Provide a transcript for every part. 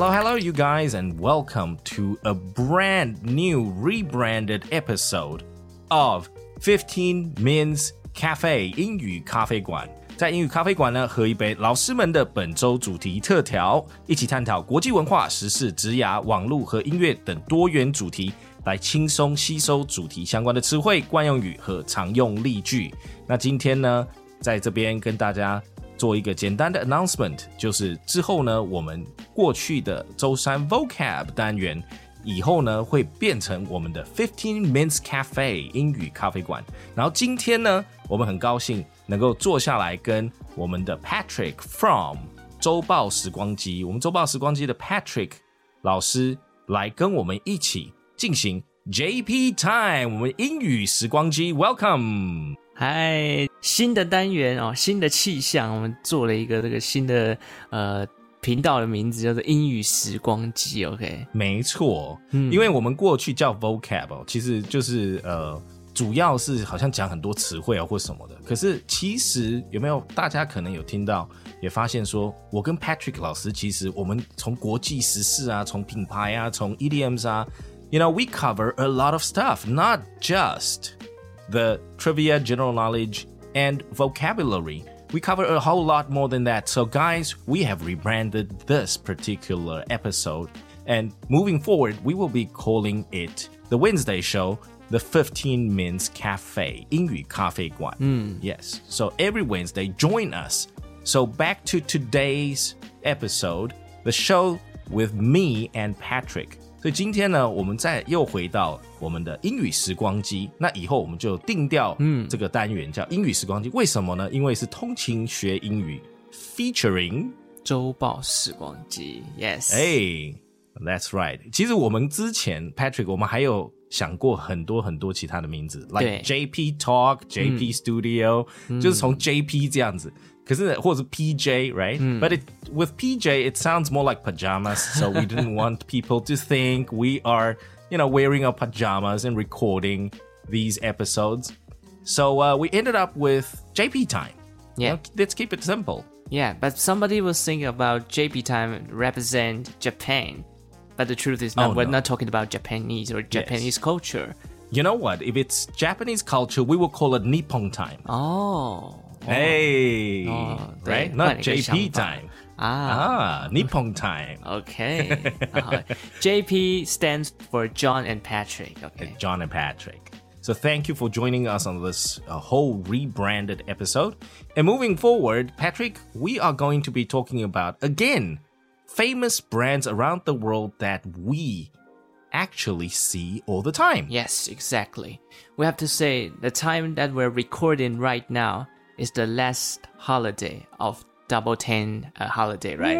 Hello, hello, you guys, and welcome to a brand new rebranded episode of 15 Minutes Cafe 英语咖啡馆。在英语咖啡馆呢，喝一杯老师们的本周主题特调，一起探讨国际文化、时事、职涯、网络和音乐等多元主题，来轻松吸收主题相关的词汇、惯用语和常用例句。那今天呢，在这边跟大家做一个简单的 announcement，就是之后呢，我们过去的周三 vocab 单元。以后呢会变成我们的 Fifteen Minutes Cafe 英语咖啡馆。然后今天呢，我们很高兴能够坐下来跟我们的 Patrick from 周报时光机，我们周报时光机的 Patrick 老师来跟我们一起进行 JP Time，我们英语时光机，Welcome！嗨，新的单元哦，新的气象，我们做了一个这个新的呃。频道的名字叫做英语时光机，OK？没错，嗯，因为我们过去叫 vocab，其实就是呃，主要是好像讲很多词汇啊或什么的。可是其实有没有大家可能有听到，也发现说，我跟 Patrick 老师其实我们从国际时事啊，从品牌啊，从 EDMs 啊，you know we cover a lot of stuff，not just the trivia, general knowledge and vocabulary. We cover a whole lot more than that. So, guys, we have rebranded this particular episode. And moving forward, we will be calling it the Wednesday show, the 15 Minutes Cafe, 英语咖啡馆. Mm. Yes. So every Wednesday, join us. So back to today's episode, the show with me and Patrick. 所以今天呢，我们再又回到我们的英语时光机。那以后我们就定掉，嗯，这个单元叫英语时光机。为什么呢？因为是通勤学英语，featuring 周报时光机。Yes，哎，That's right。其实我们之前 Patrick，我们还有想过很多很多其他的名字，like JP Talk、JP Studio，就是从 JP 这样子。because it was PJ, right? Mm. But it, with PJ, it sounds more like pajamas. So we didn't want people to think we are, you know, wearing our pajamas and recording these episodes. So uh, we ended up with JP time. Yeah, let's keep it simple. Yeah, but somebody was thinking about JP time represent Japan, but the truth is, not, oh, we're not talking about Japanese or Japanese yes. culture. You know what? If it's Japanese culture, we will call it Nippon time. Oh. Hey, oh, right? Not JP time. Ah, ah Nippon time. Okay. uh, JP stands for John and Patrick. Okay. John and Patrick. So thank you for joining us on this uh, whole rebranded episode. And moving forward, Patrick, we are going to be talking about again famous brands around the world that we actually see all the time. Yes, exactly. We have to say the time that we're recording right now is the last holiday of double ten uh, holiday, right?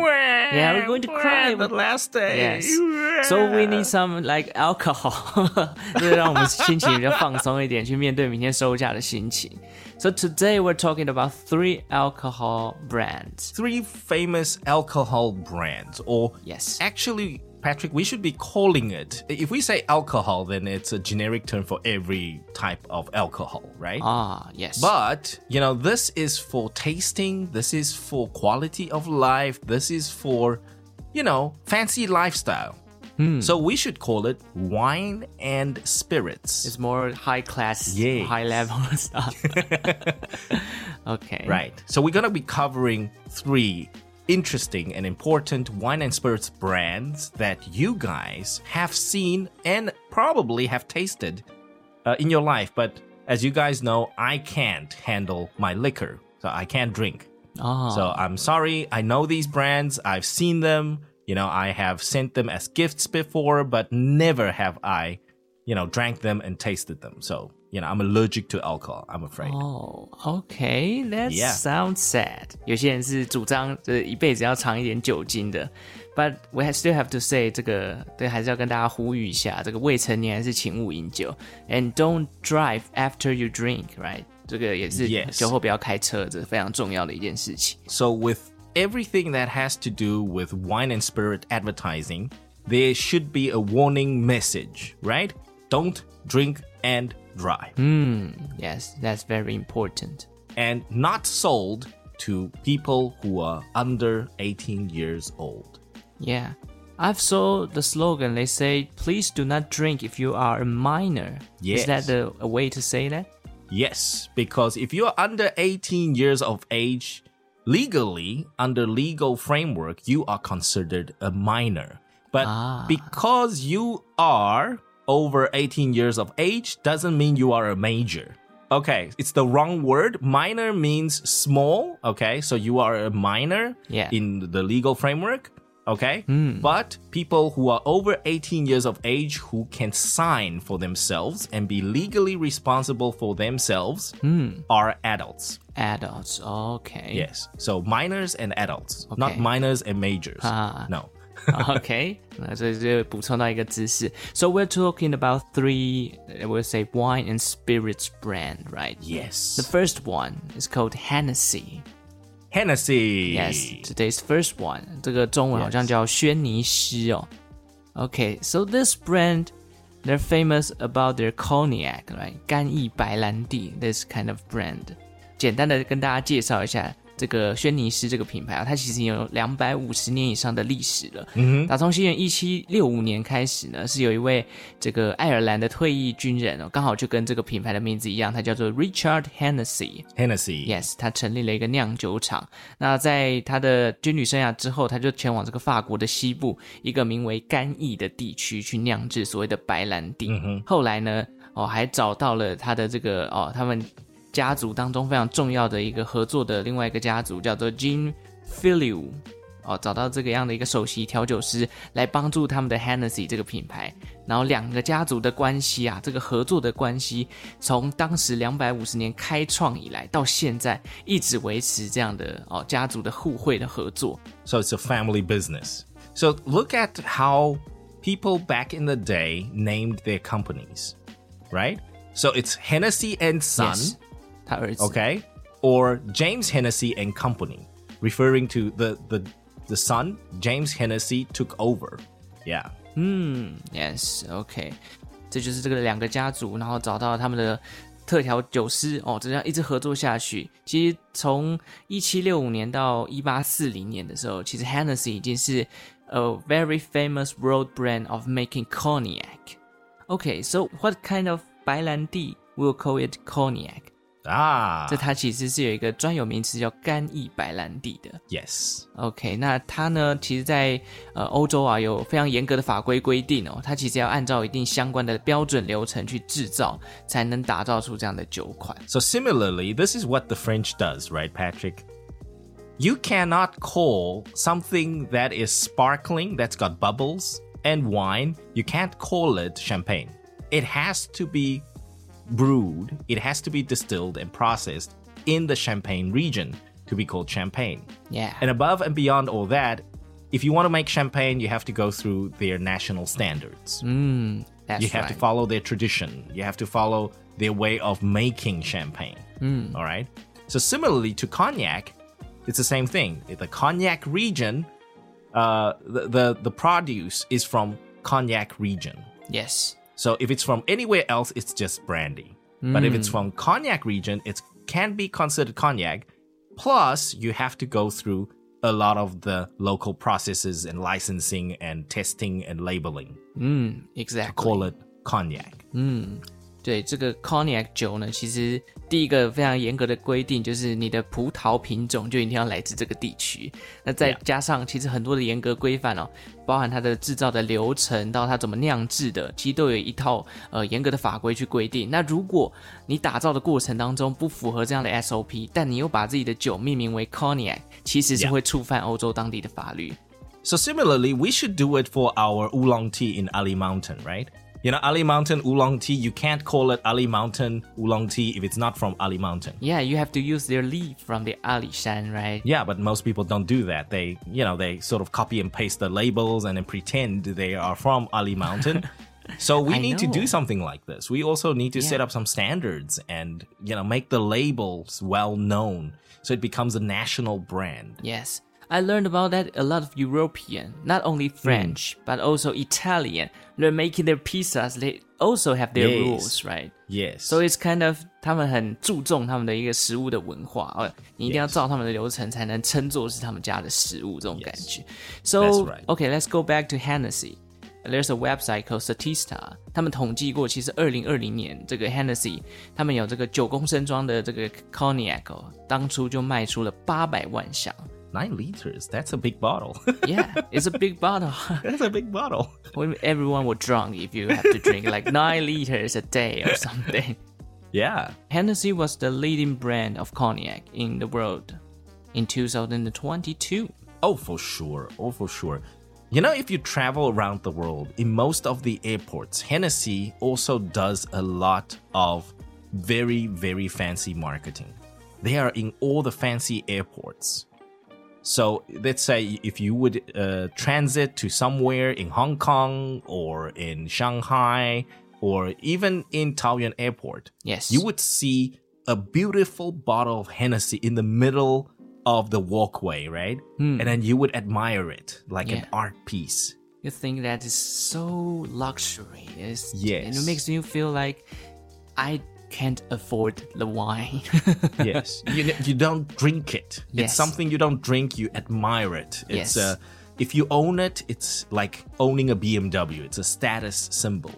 yeah, we're going to cry. The last day. Yes. So we need some like alcohol，就是让我们心情比较放松一点，去面对明天收假的心情。So today we're talking about three alcohol brands. Three famous alcohol brands, or yes, actually Patrick, we should be calling it. If we say alcohol, then it's a generic term for every type of alcohol, right? Ah, yes. But, you know, this is for tasting, this is for quality of life, this is for, you know, fancy lifestyle. Hmm. So we should call it wine and spirits. It's more high class, yes. high level stuff. okay. Right. So we're going to be covering three interesting and important wine and spirits brands that you guys have seen and probably have tasted uh, in your life. But as you guys know, I can't handle my liquor, so I can't drink. Oh. So I'm sorry. I know these brands. I've seen them. You know, I have sent them as gifts before, but never have I, you know, drank them and tasted them. So you know, I'm allergic to alcohol. I'm afraid. Oh, okay, that yeah. sounds sad. 有些人是主张就是一辈子要尝一点酒精的，But we still have to say 这个对，还是要跟大家呼吁一下，这个未成年还是请勿饮酒，and don't drive after you drink, right？这个也是酒后不要开车，这是非常重要的一件事情。So with everything that has to do with wine and spirit advertising, there should be a warning message, right? Don't drink and drive. Mm, yes, that's very important. And not sold to people who are under 18 years old. Yeah. I've saw the slogan. They say, "Please do not drink if you are a minor." Yes. Is that the, a way to say that? Yes, because if you're under 18 years of age, legally, under legal framework, you are considered a minor. But because you are over 18 years of age, doesn't mean you are a major. Okay, it's the wrong word. Minor means small. Okay, so you are a minor Yeah. in the legal framework. Okay, but people who are over 18 years of age who can sign for themselves and be legally responsible for themselves are adults. Adults. Okay. Yes, so minors and adults, not minors and majors. Ah. No. okay，那这就补充到一个知识。So we're talking about three, uh, we'll say wine and spirits brand, right? Yes. The first one is called Hennessy. Hennessy. Yes, today's first one. 这个中文好像叫轩尼诗哦。Okay, so this brand, they're famous about their cognac, right? 干邑白兰地 this kind of brand. 简单的跟大家介绍一下 这个轩尼诗这个品牌啊，它其实有两百五十年以上的历史了。嗯，打从西元一七六五年开始呢，是有一位这个爱尔兰的退役军人哦，刚好就跟这个品牌的名字一样，他叫做 Richard Hennessy。Hennessy. Yes，他成立了一个酿酒厂。那在他的军旅生涯之后，他就前往这个法国的西部一个名为干邑的地区去酿制所谓的白兰地。后来呢，哦，还找到了他的这个哦，他们家族当中非常重要的一个合作的另外一个家族，叫做 Jean Fillioux，哦，找到这个样的一个首席调酒师来帮助他们的 Hennessy 这个品牌。然后两个家族的关系啊，这个合作的关系，从当时两百五十年开创以来到现在，一直维持这样的哦家族的互惠的合作。So it's a family business. So look at how people back in the day named their companies, right? So it's Hennessy and Son. 他儿子 okay? Or James Hennessy and Company, referring to the the the son, James Hennessy took over. Yeah. Yes，OK，、这就是这个两个家族，然后找到他们的特调酒师哦，这样一直合作下去。其实从一七六五年到一八四零年的时候，其实 Hennessy 已经是 a very famous world brand of making cognac. Okay, so what kind of 白兰地 we'll call it cognac？ Ah. 这它其实是有一个专有名词叫干邑白兰地的。 yes. OK，那它呢，其实在，呃欧洲啊有非常严格的法规规定哦，它其实要按照一定相关的标准流程去制造，才能打造出这样的酒款。 So similarly, this is what the French does, right, Patrick? You cannot call something that is sparkling, that's got bubbles, and wine, you can't call it champagne. It has to be brewed, it has to be distilled and processed in the Champagne region to be called champagne. Yeah，And above and beyond all that, if you want to make champagne, you have to go through their national standards. that's You have to follow their tradition. You have to follow their way of making champagne. All right. So similarly to cognac, it's the same thing. The cognac region, uh, the, the the produce is from cognac region. Yes，So if it's from anywhere else, it's just brandy. But if it's hmm. from cognac region, it can be considered cognac. Plus, you have to go through a lot of the local processes and licensing and testing and labeling. Hmm, 嗯，exactly。Call it cognac. Hmm. 对这个 cognac 酒呢，其实第一个非常严格的规定就是你的葡萄品种就一定要来自这个地区。那再加上其实很多的严格规范哦，包含它的制造的流程到它怎么酿制的，其实都有一套呃严格的法规去规定。那如果你打造的过程当中不符合这样的 SOP，但你又把自己的酒命名为 cognac，其实是会触犯欧洲当地的法律。So similarly, we should do it for our oolong tea in Ali Mountain, right? You know, Ali Mountain oolong tea, you can't call it Ali Mountain oolong tea if it's not from Ali Mountain. Yeah, you have to use their leaf from the Ali Shan, right? Yeah, but most people don't do that. They, you know, they sort of copy and paste the labels and then pretend they are from Ali Mountain. so we I need to do something like this. We also need to set up some standards and, you know, make the labels well known so it becomes a national brand. Yes. I learned about that a lot of European, not only French but also Italian. They're making their pizzas. They also have their Yes. rules, right? Yes. So it's kind of 他们很注重他们的一个食物的文化，呃，你一定要 Yes. 照他们的流程才能称作是他们家的食物这种感觉。 That's So right. okay, let's go back to Hennessy. There's a website called Statista，他们统计过，其实二零二零年这个 Hennessy 他们有这个九公升装的这个 cognac，、哦、当初就卖出了八百万箱。 Nine liters. That's a big bottle. Yeah, it's a big bottle. That's a big bottle. When everyone were drunk if you have to drink like nine liters a day or something. Yeah. Hennessy was the leading brand of cognac in the world in 2022. Oh, for sure. Oh, for sure. You know, if you travel around the world, in most of the airports, Hennessy also does a lot of very, very fancy marketing. They are in all the fancy airports. So let's say if you would uh, transit to somewhere in Hong Kong or in Shanghai or even in Taoyuan Airport, Yes. you would see a beautiful bottle of Hennessy in the middle of the walkway, right? And then you would admire it like an Hmm. Art piece. You think that is so luxury. It's, Yes. And it makes you feel like I can't afford the wine. yes, you you don't drink it. Yes. It's something you don't drink. You admire it. It's Yes. uh, if you own it, it's like owning a BMW. It's a status symbol.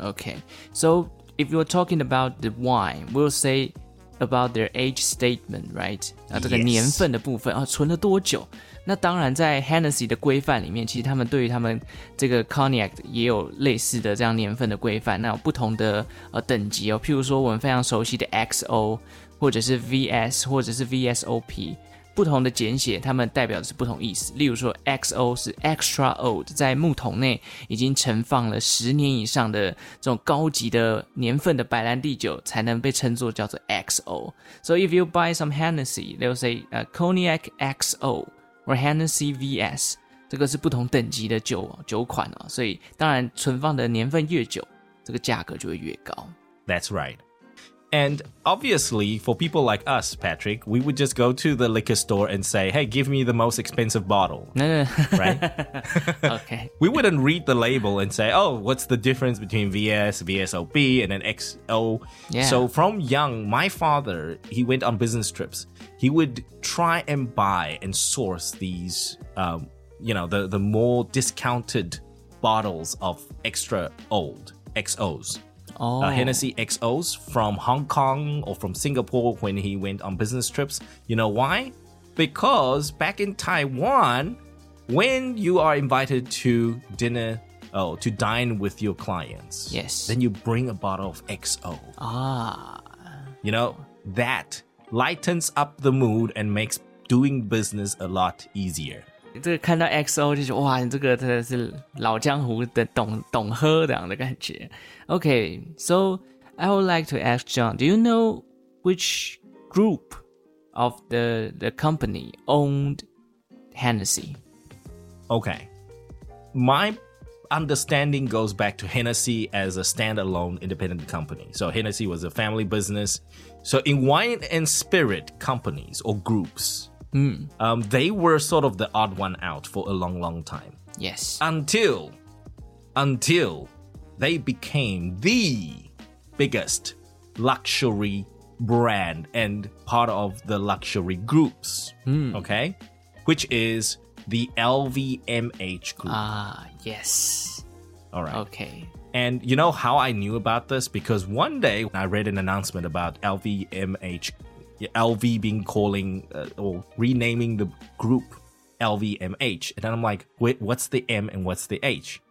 okay. So if you're talking about the wine, we'll say about their age statement, right? 啊，这个 Yes. 年份的部分啊，存了多久？ 那当然，在 Hennessy 的规范里面，其实他们对于他们这个 Cognac 也有类似的这样年份的规范，那有不同的呃等级哦。譬如说我们非常熟悉的 XO，或者是 VS，或者是 VSOP。不同的简写，它们代表的是不同意思。例如说，XO 是 extra old，在木桶内已经盛放了十年以上的这种高级的年份的白兰地酒，才能被称作叫做 XO。So if you buy some Hennessy, they'll say 呃、cognac XO or Hennessy VS，这个是不同等级的酒酒款啊。所以当然存放的年份越久，这个价格就会越高。That's right. And obviously, for people like us, Patrick, we would just go to the liquor store and say, "Hey, give me the most expensive bottle." 那 Right? OK，we wouldn't read the label and say, oh, what's the difference between VS, VSOP, and then XO? Yeah. So from young, my father, he went on business trips. He would try and buy and source these, um, you know, the, the more discounted bottles of extra old XOs. 哦、Uh, Hennessy XOs from Hong Kong or from Singapore when he went on business trips. You know why? Because back in Taiwan, when you are invited to dinner, oh, to dine with your clients, Yes. then you bring a bottle of XO. Ah. You know, that lightens up the mood and makes doing business a lot easier. 这个看到 XO 就觉得哇，你这个真的是老江湖的懂懂喝这样的感觉。Okay, so I would like to ask John, do you know which group of the the company owned Hennessy? Okay. My understanding goes back to Hennessy as a standalone independent company. So Hennessy was a family business. So in wine and spirit companies or groups, um, they were sort of the odd one out for a long, long time Yes. until until they became the biggest luxury brand and part of the luxury groups. Okay, which is the LVMH group. Ah, yes. All right. Okay. And you know how I knew about this? Because one day I read an announcement about LVMH, LV being calling uh, or renaming the group LVMH. And then I'm like, wait, what's the M and what's the H?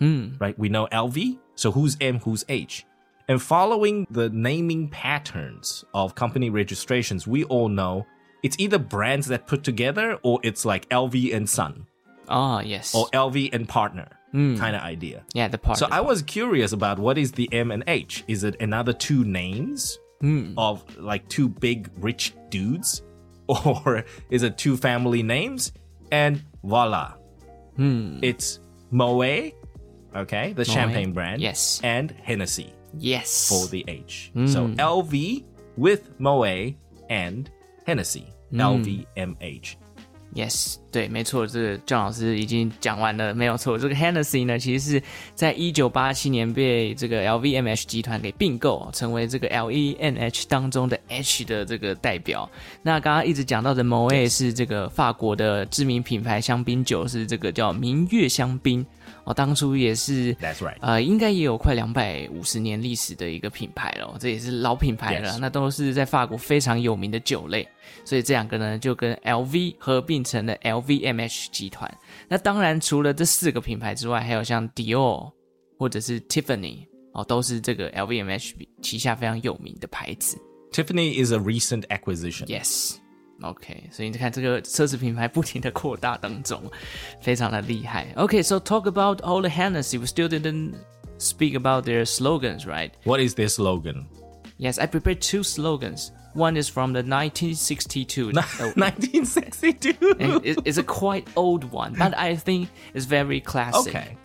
Right? We know LV. So who's M, who's H? And following the naming patterns of company registrations, we all know it's either brands that put together or it's like LV and Son Ah, yes. or LV and partner kind of idea. yeah, the part. So I was curious about what is the M and H? Is it another two names Hmm. of like two big rich dudes? Or is it two family names? And voila. Hmm. It's Moet, okay, the champagne brand. yes. And Hennessy yes. for the H. Hmm. So LV with Moet and Hennessy. LVMH. Yes，对，没错，这个郑老师已经讲完了，没有错。这个 Hennessy 呢，其实是在一九八七年被这个 LVMH 集团给并购，成为这个 LENH 当中的 H 的这个代表。那刚刚一直讲到的 Moet 是这个法国的知名品牌香槟酒，是这个叫明月香槟。哦，当初也是，That's right，呃，应该也有快两百五十年历史的一个品牌了，这也是老品牌了。那都是在法国非常有名的酒类，所以这两个呢就跟 LV 合并成了 LVMH 集团。那当然，除了这四个品牌之外，还有像 Dior 或者是 Tiffany 哦，都是这个 LVMH 旗下非常有名的牌子。Tiffany is a recent acquisition. Yes. OK，所以你看这个奢侈品牌不停的扩大当中，非常的厉害。OK，so talk about all the Hennessy. We still didn't speak about their slogans, right? What is their slogan? Yes, I prepared two slogans. One is from the 1962. 1962. it's a quite old one, but I think it's very classic. Okay.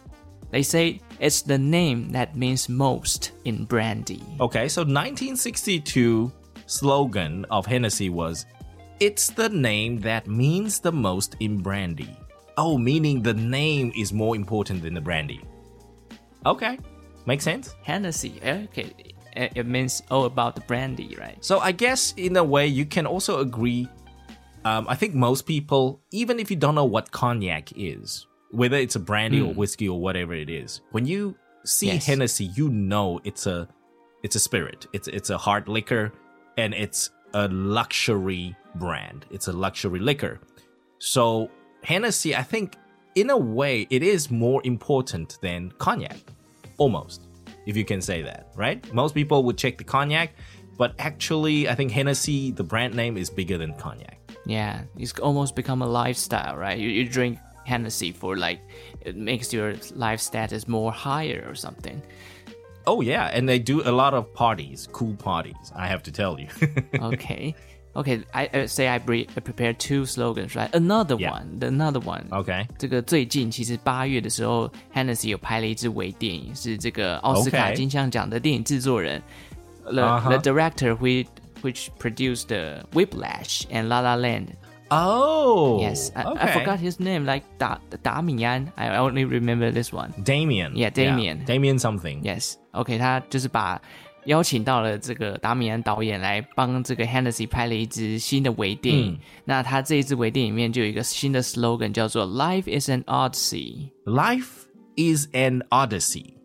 They say it's the name that means most in brandy. Okay, so 1962 slogan of Hennessy was it's the name that means the most in brandy. Oh, meaning the name is more important than the brandy. Okay, makes sense. Hennessy. Okay, it means all about the brandy, right? So I guess in a way you can also agree. Um, I think most people, even if you don't know what cognac is, whether it's a brandy mm. or hmm. whiskey or whatever it is, when you see yes. Hennessy, you know it's a it's a spirit. It's it's a hard liquor, and it's a luxury brand. It's a luxury liquor. So Hennessy, I think, in a way, it is more important than cognac, almost, if you can say that, right? Most people would check the cognac, but actually, I think Hennessy, the brand name, is bigger than cognac. Yeah, it's almost become a lifestyle, right? You, you drink Hennessy for like, it makes your life status more higher or something. Oh yeah, and they do a lot of parties, cool parties. I have to tell you. okay. Okay, I uh, say I, pre I prepared two slogans, right? Another yeah. one, the another one. Okay，这个最近其实八月的时候，Hennessy 有拍了一支微电影，是这个奥斯卡金像奖的电影制作人，the uh -huh. the director which which produced the Whiplash and La La Land. Oh. Yes. I, okay. I forgot his name, like da, Damien. I only remember this one. Damien. Yeah, Damien. Yeah, Damien something. Yes. Okay, OK，他就是把邀请到了这个达米安导演来帮这个 Hennessy 拍了一支新的微电影。嗯、那他这一支微电影里面就有一个新的 slogan 叫做 “Life is an odyssey”。Life is an odyssey.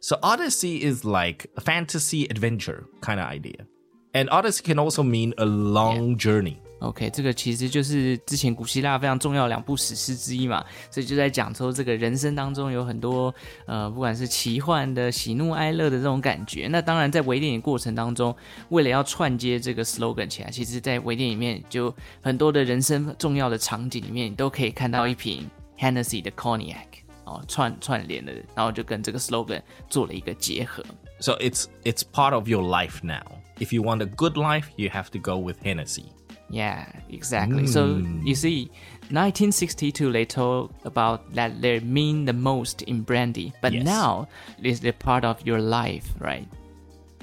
So odyssey is like a fantasy adventure kind of idea, and odyssey can also mean a long yeah. journey. OK，这个其实就是之前古希腊非常重要两部史诗之一嘛，所以就在讲说这个人生当中有很多呃，不管是奇幻的、喜怒哀乐的这种感觉。那当然在微电影过程当中，为了要串接这个 slogan 起来，其实在微电影里面就很多的人生重要的场景里面，你都可以看到一瓶 Hennessy 的 Cognac 哦，串串联的，然后就跟这个 slogan 做了一个结合。So it's it's part of your life now. If you want a good life, you have to go with Hennessy. Yeah, exactly. Mm. So you see, 1962 they told about that they mean the most in brandy, but yes. now it's a part of your life, right?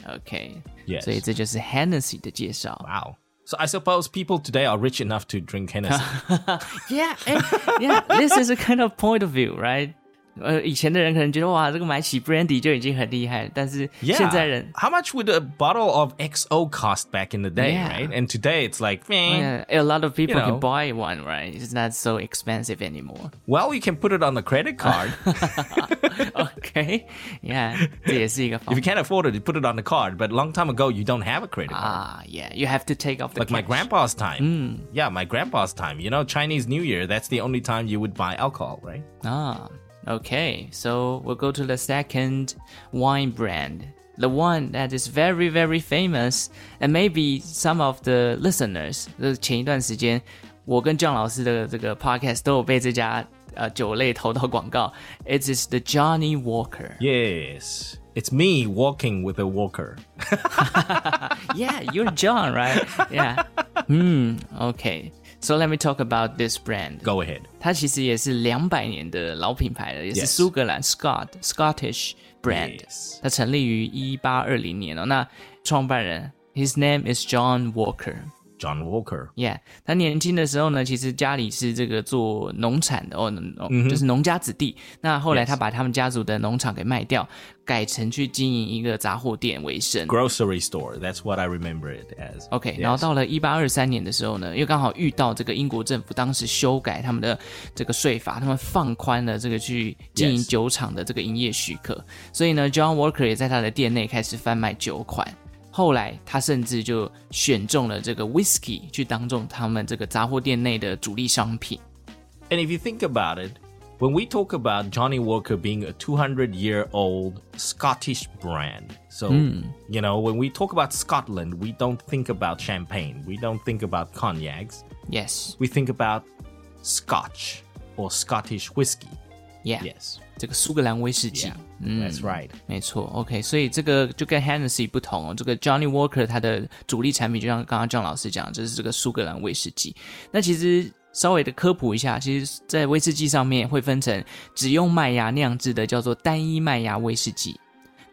Okay. Yes. 所以这就是 Hennessy 的介绍。Wow. So I suppose people today are rich enough to drink Hennessy. yeah, and, yeah. This is a kind of point of view, right? 呃，以前的人可能觉得哇，这个买起 brandy 就已经很厉害了，但是现在人 how much would a bottle of XO cost back in the day, yeah. right? And today it's like, man, yeah, a lot of people you know, can buy one, right? It's not so expensive anymore. Well, you can put it on the credit card. okay, yeah, 这也是一个 If you can't afford it, you put it on the card. But long time ago, you don't have a credit card. Ah, yeah, you have to take off the like cash. my grandpa's time. Mm. Yeah, my grandpa's time. You know, Chinese New Year. That's the only time you would buy alcohol, right? Ah. Okay, so we'll go to the second wine brand, the one that is very very famous, and maybe some of the listeners, podcast 都有被这家呃酒类投到广告。It is the Johnnie Walker. Yes. It's me walking with a walker. yeah, you're John, right? Yeah. Hmm. Okay. So let me talk about this brand. Go ahead. 它其实也是两百年的老品牌了，也是苏格兰 Scott Scottish brand。它成立于一八二零年哦。那创办人 His name is John Walker。 John Walker. Yeah，他年轻的时候呢，其实家里是这个做农产的哦，就是农家子弟。那后来他把他们家族的农场给卖掉，改成去经营一个杂货店为生。Grocery store. That's what I remember it as. OK，然后到了一八二三年的时候呢，又刚好遇到这个英国政府当时修改他们的这个税法，他们放宽了这个去经营酒厂的这个营业许可，所以呢，John Walker 也在他的店内开始贩卖酒款。后来他甚至就选中了这个 whiskey 去当中他们这个杂货店内的主力商品。And if you think about it, when we talk about Johnnie Walker being a 200 year old Scottish brand, so, mm. you know, when we talk about Scotland, we don't think about champagne, we don't think about cognacs. Yes. We think about Scotch or Scottish whiskey. Yeah. Yes. 这个苏格兰威士忌。Yeah. 嗯，That's right，没错，OK，所以这个就跟 Hennessy 不同哦。这个 Johnny Walker 它的主力产品，就像刚刚 John 老师讲，就是这个苏格兰威士忌。那其实稍微的科普一下，其实，在威士忌上面会分成只用麦芽酿制的，叫做单一麦芽威士忌。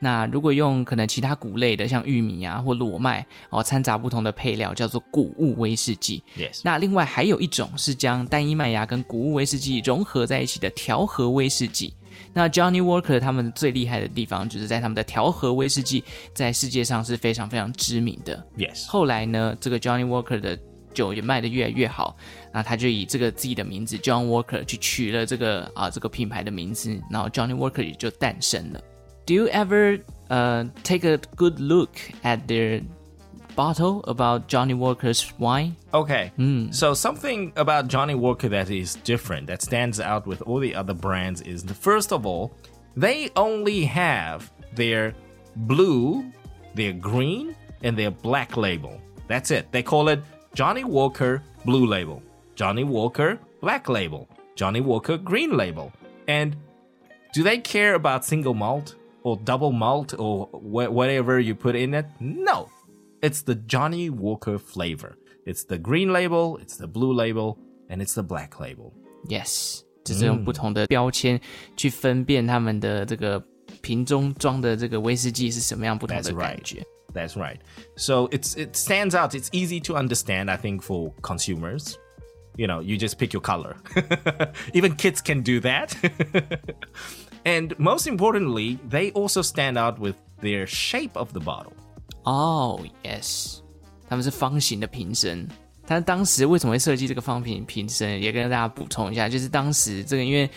那如果用可能其他谷类的，像玉米啊或裸麦哦，掺杂不同的配料，叫做谷物威士忌。Yes。那另外还有一种是将单一麦芽跟谷物威士忌融合在一起的调和威士忌。那 Johnny Walker 他们最厉害的地方，就是在他们的调和威士忌在世界上是非常非常知名的。Yes。后来呢，这个 Johnny Walker 的酒也卖得越来越好，那他就以这个自己的名字 John Walker 去取了这个啊这个品牌的名字，然后 Johnny Walker 也就诞生了。Do you ever uh take a good look at their bottle about Johnnie Walker's wine. Okay. Mm. So something about Johnnie Walker that is different, that stands out with all the other brands is the first of all, they only have their blue, their green, and their black label. That's it. They call it Johnnie Walker Blue Label, Johnnie Walker Black Label, Johnnie Walker Green Label. And do they care about single malt or double malt or wh- whatever you put in it? No. It's the Johnnie Walker flavor. It's the green label, it's the blue label, and it's the black label. Yes，就是用不同的标签去分辨他们的这个瓶中装的这个威士忌是什么样不同的感觉。That's right. That's right. So it's it stands out. It's easy to understand, I think, for consumers. You know, you just pick your color. Even kids can do that. and most importantly, they also stand out with their shape of the bottle. 哦，yes，他们是方形的瓶身。但当时为什么会设计这个方形瓶身？也跟大家补充一下，就是当时这个因为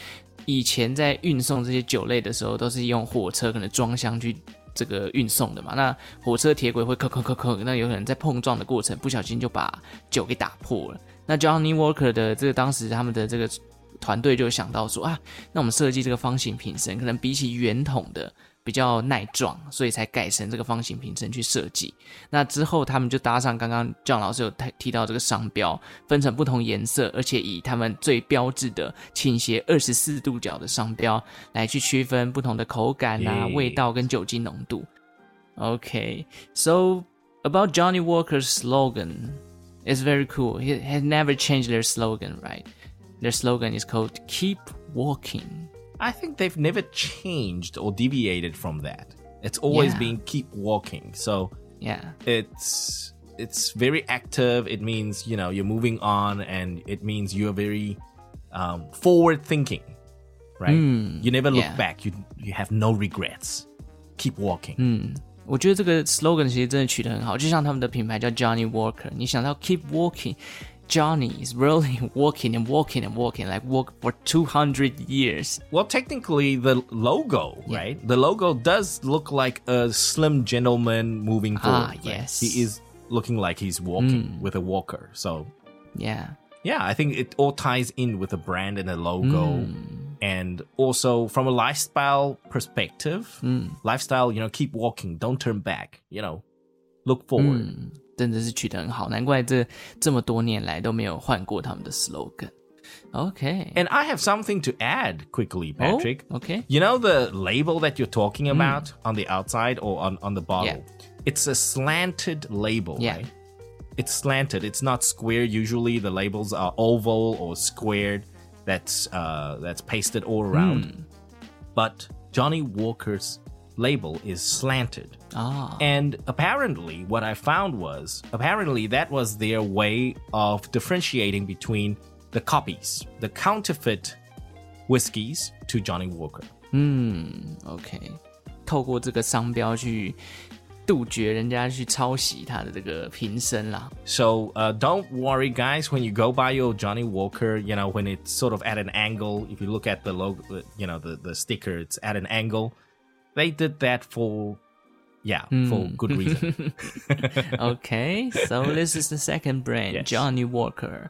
以前在运送这些酒类的时候，都是用火车可能装箱去这个运送的嘛。那火车铁轨会磕磕磕磕，那有可能在碰撞的过程不小心就把酒给打破了。那 Johnny Walker 的这个当时他们的这个团队就想到说啊，那我们设计这个方形瓶身，可能比起圆筒的。比较耐撞，所以才改成这个方形瓶身去设计。那之后，他们就搭上刚刚姜老师有提提到这个商标，分成不同颜色，而且以他们最标志的倾斜二十四度角的商标来去区分不同的口感啊、味道跟酒精浓度。Okay, so about Johnny Walker's slogan, it's very cool. He has never changed their slogan, right? Their slogan is called "Keep Walking." I think they've never changed or deviated from that. It's always yeah. been keep walking. So yeah, it's it's very active. It means you know you're moving on, and it means you're very um, forward thinking, right? Mm, you never look yeah. back. You you have no regrets. Keep walking. Hmm. 嗯，我觉得这个 slogan 其实真的取得很好，就像他们的品牌叫 Johnnie Walker，你想到 Keep Walking，Johnny is really walking and walking and walking, like walk for 200 years. Well, technically, the logo, yeah. right? The logo does look like a slim gentleman moving ah, forward. Ah, yes. He is looking like he's walking mm. with a walker. So, yeah. Yeah, I think it all ties in with the brand and the logo. Mm. And also from a lifestyle perspective, mm. lifestyle, you know, keep walking, don't turn back, you know, look forward. 真的是取得很好，难怪这这么多年来都没有换过他们的 slogan。Okay. And I have something to add quickly, Patrick. Oh, okay. You know the label that you're talking about mm. on the outside or on, on the bottle? Yeah. It's a slanted label, yeah. right? It's slanted. It's not square. Usually the labels are oval or squared. That's uh, that's pasted all around. Mm. But Johnnie Walker's label is slanted. Ah. And apparently, what I found was apparently that was their way of differentiating between the copies, the counterfeit whiskeys to Johnnie Walker. Hmm, 嗯，OK，透过这个商标去杜绝人家去抄袭他的这个瓶身啦。So uh, don't worry, guys. When you go by your Johnnie Walker, you know when it's sort of at an angle. If you look at the logo, you know the the sticker, it's at an angle they did that for yeah, mm. for good reason. okay, so this is the second brand, yes. Johnnie Walker.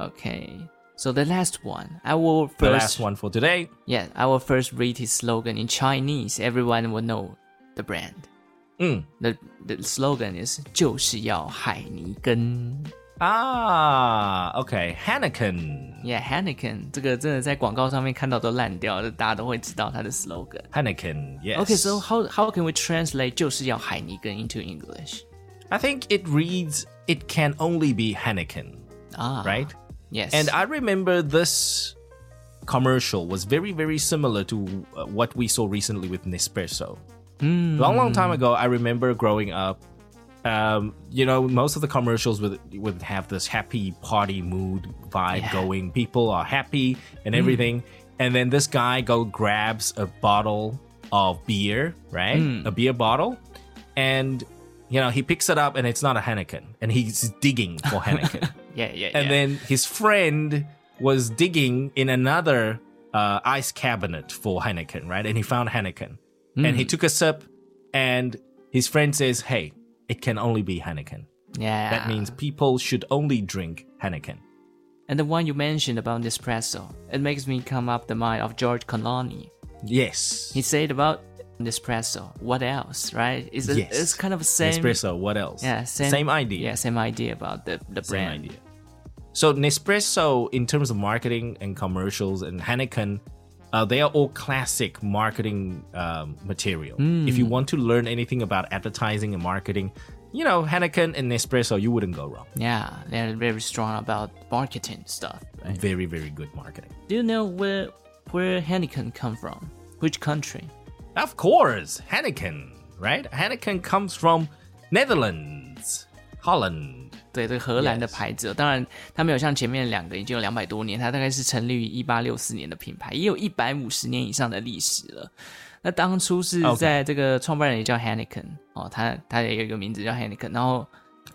Okay, so the last one, I will first. The last one for today. Yeah, I will first read his slogan in Chinese. Everyone will know the brand. Mm. The the slogan is 就是要海尼根. Ah, okay. Hanneken. Yeah, Heineken 这个真的在广告上面看到都烂掉，这大家都会知道它的 slogan。 Hanneken. Yes. Okay, so how how can we translate 就是要海尼根 into English? I think it reads it can only be Hanneken, 啊 right? Yes. And I remember this commercial was very, very similar to uh, what we saw recently with Nespresso. Long, long time ago, I remember growing up. um, you know, most of the commercials would would have this happy party mood vibe Yeah. going. People are happy and everything, and then this guy go grabs a bottle of beer, right? A beer bottle, and you know he picks it up, and it's not a Heineken, and he's digging for Heineken. yeah, yeah, And yeah. then his friend was digging in another uh, ice cabinet for Heineken, right? And he found Heineken. And he took a sip, and his friend says, Hey, it can only be Heineken. yeah. That means people should only drink Heineken. And the one you mentioned about Nespresso, it makes me come up the mind of George Clooney. Yes. He said about Nespresso, what else, right? It's, Yes. it's kind of the same. Nespresso, what else? Yeah, same, Same idea. Yeah, same idea about the, the Same brand. idea. So Nespresso, in terms of marketing and commercials, and Heineken, uh, they are all classic marketing um, material. If you want to learn anything about advertising and marketing, you know Heineken and Nespresso, you wouldn't go wrong. Yeah, they're very strong about marketing stuff. Right? Very, very good marketing. Do you know where where Heineken come from? Which country? Of course, Heineken, right? Heineken comes from Netherlands, Holland. 对，这个荷兰的牌子哦、当然它没有像前面两个已经有两百多年，它大概是成立于一八六四年的品牌，也有一百五十年以上的历史了。那当初是在这个创办人也叫 Henneken 哦，他他也有一个名字叫 Henneken，然后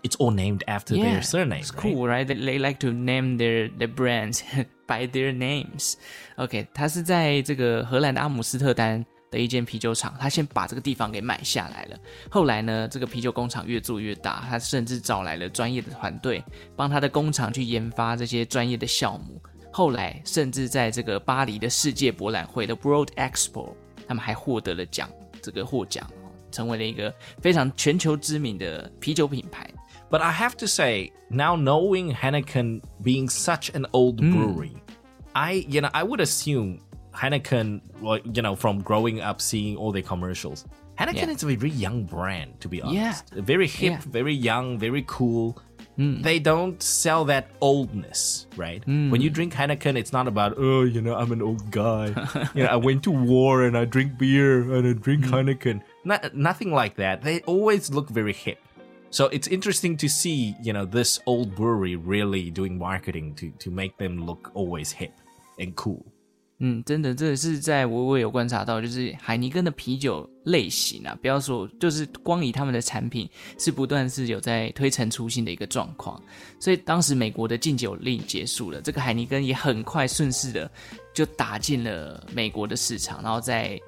It's all named after their surname. It's cool, right? They, they like to name their their brands by their names. OK，它是在这个荷兰的阿姆斯特丹的一间啤酒厂，他先把这个地方给买下来了。后来呢，这个啤酒工厂越做越大，他甚至找来了专业的团队，帮他的工厂去研发这些专业的酵母。后来甚至在这个巴黎的世界博览会的 World Expo，他们还获得了奖，这个获奖，成为了一个非常全球知名的啤酒品牌。But I have to say, now knowing Heineken being such an old brewery. I you know I would assume Heineken, well, you know, from growing up seeing all their commercials, Heineken Yeah. is a very young brand, to be honest. Yeah. Very hip, Yeah. very young, very cool. Hmm. They don't sell that oldness, right? Hmm. When you drink Heineken, it's not about oh, you know, I'm an old guy. you know, I went to war and I drink beer and I drink hmm. Heineken. Not, nothing like that. They always look very hip. So it's interesting to see, you know, this old brewery really doing marketing to to make them look always hip and cool. 嗯，真的，这也是在我我有观察到，就是海尼根的啤酒类型啊，不要说，就是光以他们的产品是不断是有在推陈出新的一个状况，所以当时美国的禁酒令结束了，这个海尼根也很快顺势的就打进了美国的市场，然后在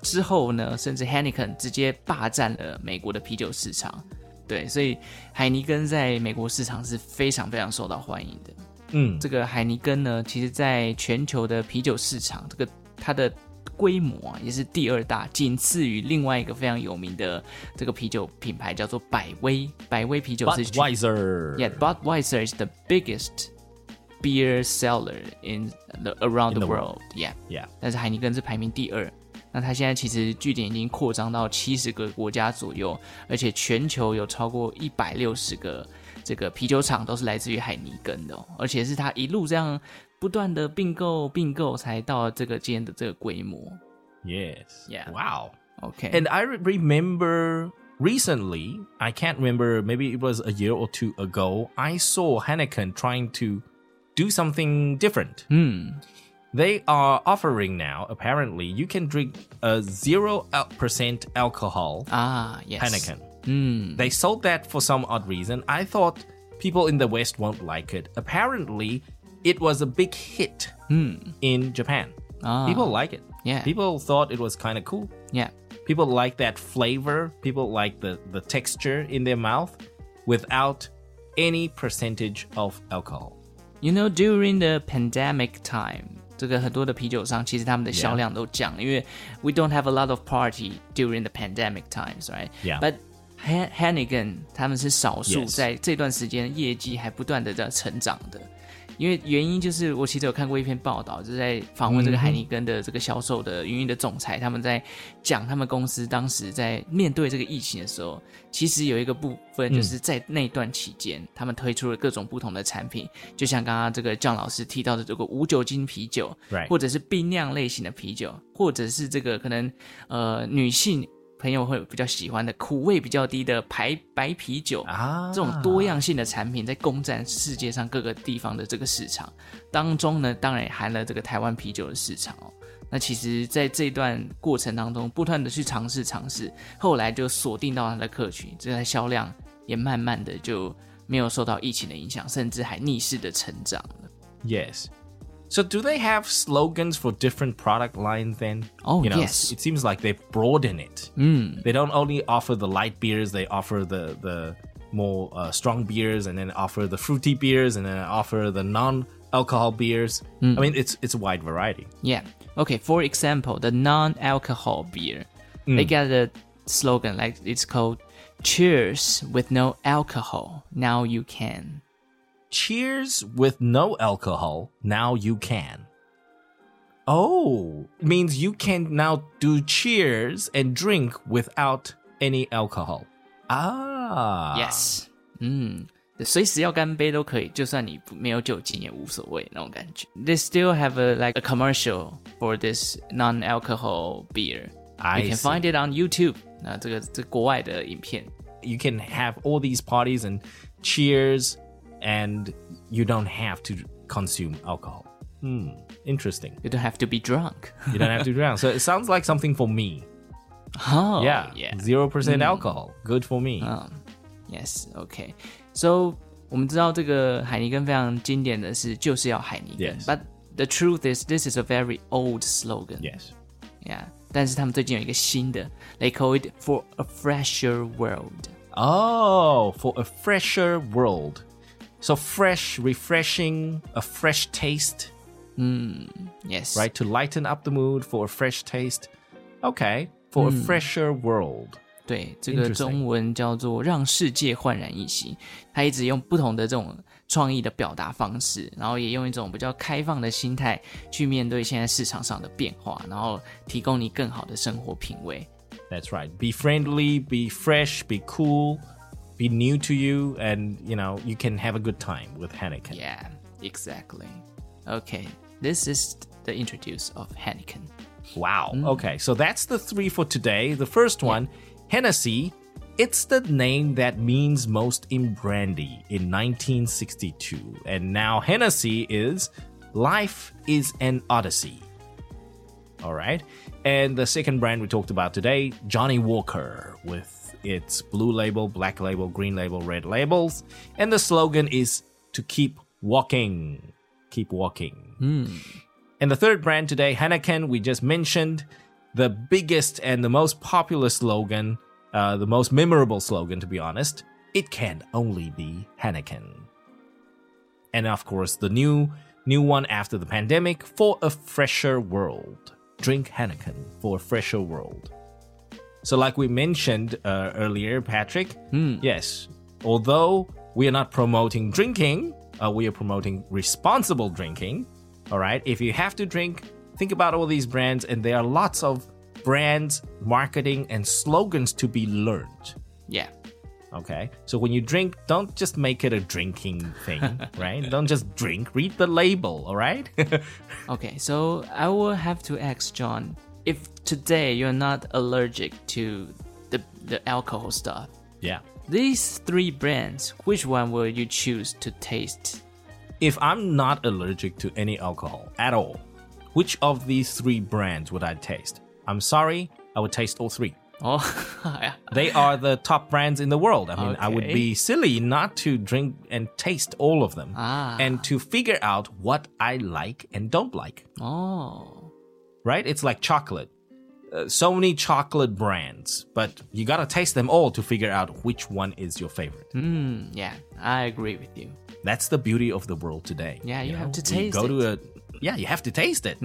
之后呢，甚至 Heineken 直接霸占了美国的啤酒市场，对，所以海尼根在美国市场是非常非常受到欢迎的。Mm. 这个海尼根呢，其实在全球的啤酒市场，这个它的规模啊，也是第二大，仅次于另外一个非常有名的这个啤酒品牌，叫做百威。百威啤酒是 Budweiser. Yeah, Budweiser is the biggest beer seller in the around the the world. Yeah. Yeah. 但是海尼根是排名第二。那它现在其实据点已经扩张到七十个国家左右，而且全球有超过一百六十个这个啤酒厂都是来自于海尼根的、哦，而且是它一路这样不断的并购并购，才到这个今天的这个规模。 Yes. Yeah. Wow. OK， And I re- remember recently, I can't remember, maybe it was a year or two ago, I saw Heineken trying to do something different. They are offering now, apparently, you can drink a 0% alcohol ah yes Heineken. They sold that for some odd reason. I thought people in the West won't like it. Apparently, it was a big hit in Japan. Ah. People like it. Yeah. People thought it was kind of cool. yeah People like that flavor. People like the, the texture in their mouth without any percentage of alcohol. You know, during the pandemic time，这个很多的啤酒商其实他们的销量都降了因为 we don't have a lot of party during the pandemic times, right? Yeah. But Han- Heineken 他们是少数在这段时间业绩还不断的在成长的。因为原因就是我其实有看过一篇报道，就是在访问这个海尼根的这个销售的营运的总裁，他们在讲他们公司当时在面对这个疫情的时候，其实有一个部分就是在那段期间，他们推出了各种不同的产品，就像刚刚这个姜老师提到的这个无酒精啤酒.或者是冰酿类型的啤酒，或者是这个可能呃女性朋友会比较喜欢的苦味比较低的白白啤酒啊这种多样性的产品在攻占世界上各个地方的这个市场当中呢，当然也含了这个台湾啤酒的市场哦。那其实，在这段过程当中，不断的去尝试尝试，后来就锁定到它的客群，这台销量也慢慢的就没有受到疫情的影响，甚至还逆势的成长了。Yes. So do they have slogans for different product lines then? Oh, you know, yes. It seems like they broaden it. Hmm. They don't only offer the light beers, they offer the the more uh, strong beers and then offer the fruity beers and then offer the non-alcohol beers. Hmm. I mean, it's it's a wide variety. Yeah. Okay. For example, the non-alcohol beer, they hmm. got a slogan like it's called "Cheers with no alcohol. Now you can." Cheers with no alcohol. Now you can. Oh, means you can now do cheers and drink without any alcohol. Ah. Yes. 嗯，随时要干杯都可以，就算你不没有酒精也无所谓那种感觉。They still have a like a commercial for this non-alcohol beer. I you can see. find it on YouTube. 那这个这国外的影片。 you can have all these parties and cheers and you don't have to consume alcohol. Hmm, interesting. You don't have to be drunk. You don't have to drown. So it sounds like something for me. oh, Yeah. yeah. 0% alcohol. Good for me. Yes, okay. So 我们知道这个海尼根非常经典的是就是要海尼根 Yes. But the truth is, this is a very old slogan. yes. Yeah. 但是他们最近有一个新的，They call it for a fresher world. Oh, for a fresher world. So fresh, refreshing, a fresh taste, Yes. right? To lighten up the mood for a fresh taste. Okay. For a fresher world. 对，这个 Interesting 中文叫做让世界焕然一新。他一直用不同的这种创意的表达方式，然后也用一种比较开放的心态去面对现在市场上的变化，然后提供你更好的生活品味。 That's right. Be friendly, be fresh, be cool, be new to you, and you know you can have a good time with Heineken. Yeah, exactly. Okay, this is the introduce of Heineken. Wow. Mm. Okay, so that's the three for today. The first one, Hennessy. It's the name that means most in brandy in 1962, and now Hennessy is life is an odyssey. All right. And the second brand we talked about today, Johnnie Walker, with its blue label, black label, green label, red labels. And the slogan is to keep walking. Keep walking. And the third brand today, Heineken, we just mentioned the biggest and the most popular slogan, uh, the most memorable slogan, to be honest. It can only be Heineken. And of course, the new new one after the pandemic for a fresher world. Drink Heineken for a fresher world. So, like we mentioned uh, earlier, Patrick, yes, although we are not promoting drinking, uh, we are promoting responsible drinking. All right, if you have to drink, think about all these brands, and there are lots of brands, marketing, and slogans to be learned. Yeah. Okay. So when you drink, don't just make it a drinking thing, right? Don't just drink. Read the label, all right? Okay, so I will have to ask John. If today you're not allergic to the the alcohol stuff, Yeah. these three brands, which one will you choose to taste? If I'm not allergic to any alcohol at all, which of these three brands would I taste? I'm sorry, I would taste all three. Oh. They are the top brands in the world. I mean, I would be silly not to drink and taste all of them Ah. and to figure out what I like and don't like. oh, right? It's like chocolate. Uh, so many chocolate brands, but you gotta taste them all to figure out which one is your favorite. mm, yeah, I agree with you. That's the beauty of the world today. Yeah, you have to We taste go it. to a yeah, you have to taste it.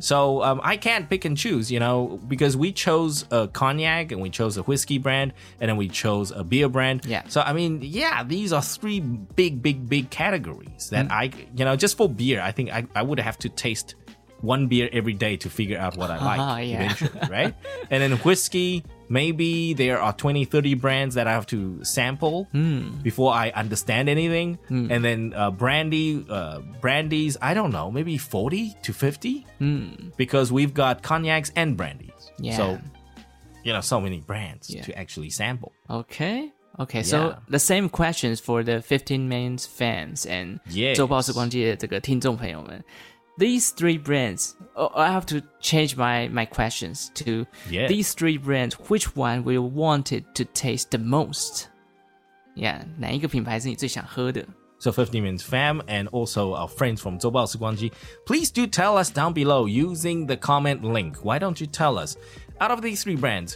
So um, I can't pick and choose, you know, because we chose a cognac and we chose a whiskey brand and then we chose a beer brand. Yeah. So I mean, yeah, these are three big, big, big categories Mm. that I, you know, just for beer, I think I, I would have to taste one beer every day to figure out what I like Ah, yeah. eventually, right? and then whiskey, maybe there are 20, 30 brands that I have to sample Hmm. before I understand anything. And then uh, brandy, uh, brandies, I don't know, maybe 40 to 50 because we've got cognacs and brandies. Hmm. Yeah. So, you know, so many brands Yeah. to actually sample. Okay. Okay, so Yeah. the same questions for the 15 mains fans and Yes. 周报时光机的这个听众朋友们。 These three brands, oh, I have to change my my questions to Yes. these three brands. Which one will you want it to taste the most? Yeah，哪一个品牌是你最想喝的？ So 50 Minutes Fam and also our friends from 周报时光机, please do tell us down below using the comment link. Why don't you tell us, out of these three brands,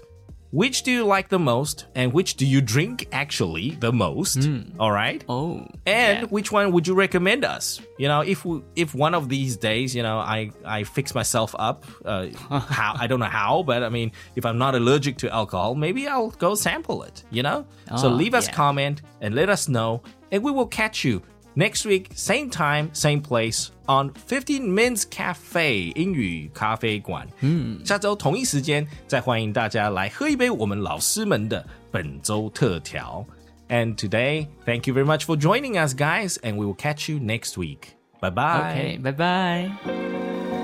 which do you like the most and which do you drink actually the most? All right? Oh, And yeah. which one would you recommend us? You know, if we, if one of these days, you know, I I fix myself up, uh, how I don't know how, but I mean, if I'm not allergic to alcohol, maybe I'll go sample it. You know, so Oh, leave us yeah. comment and let us know, and we will catch you next week, same time, same place on 15 Minutes Cafe 英语咖啡馆。嗯，下周同一时间再欢迎大家来喝一杯我们老师们的本周特调。And today, thank you very much for joining us, guys, and we will catch you next week. Bye bye. OK，拜拜。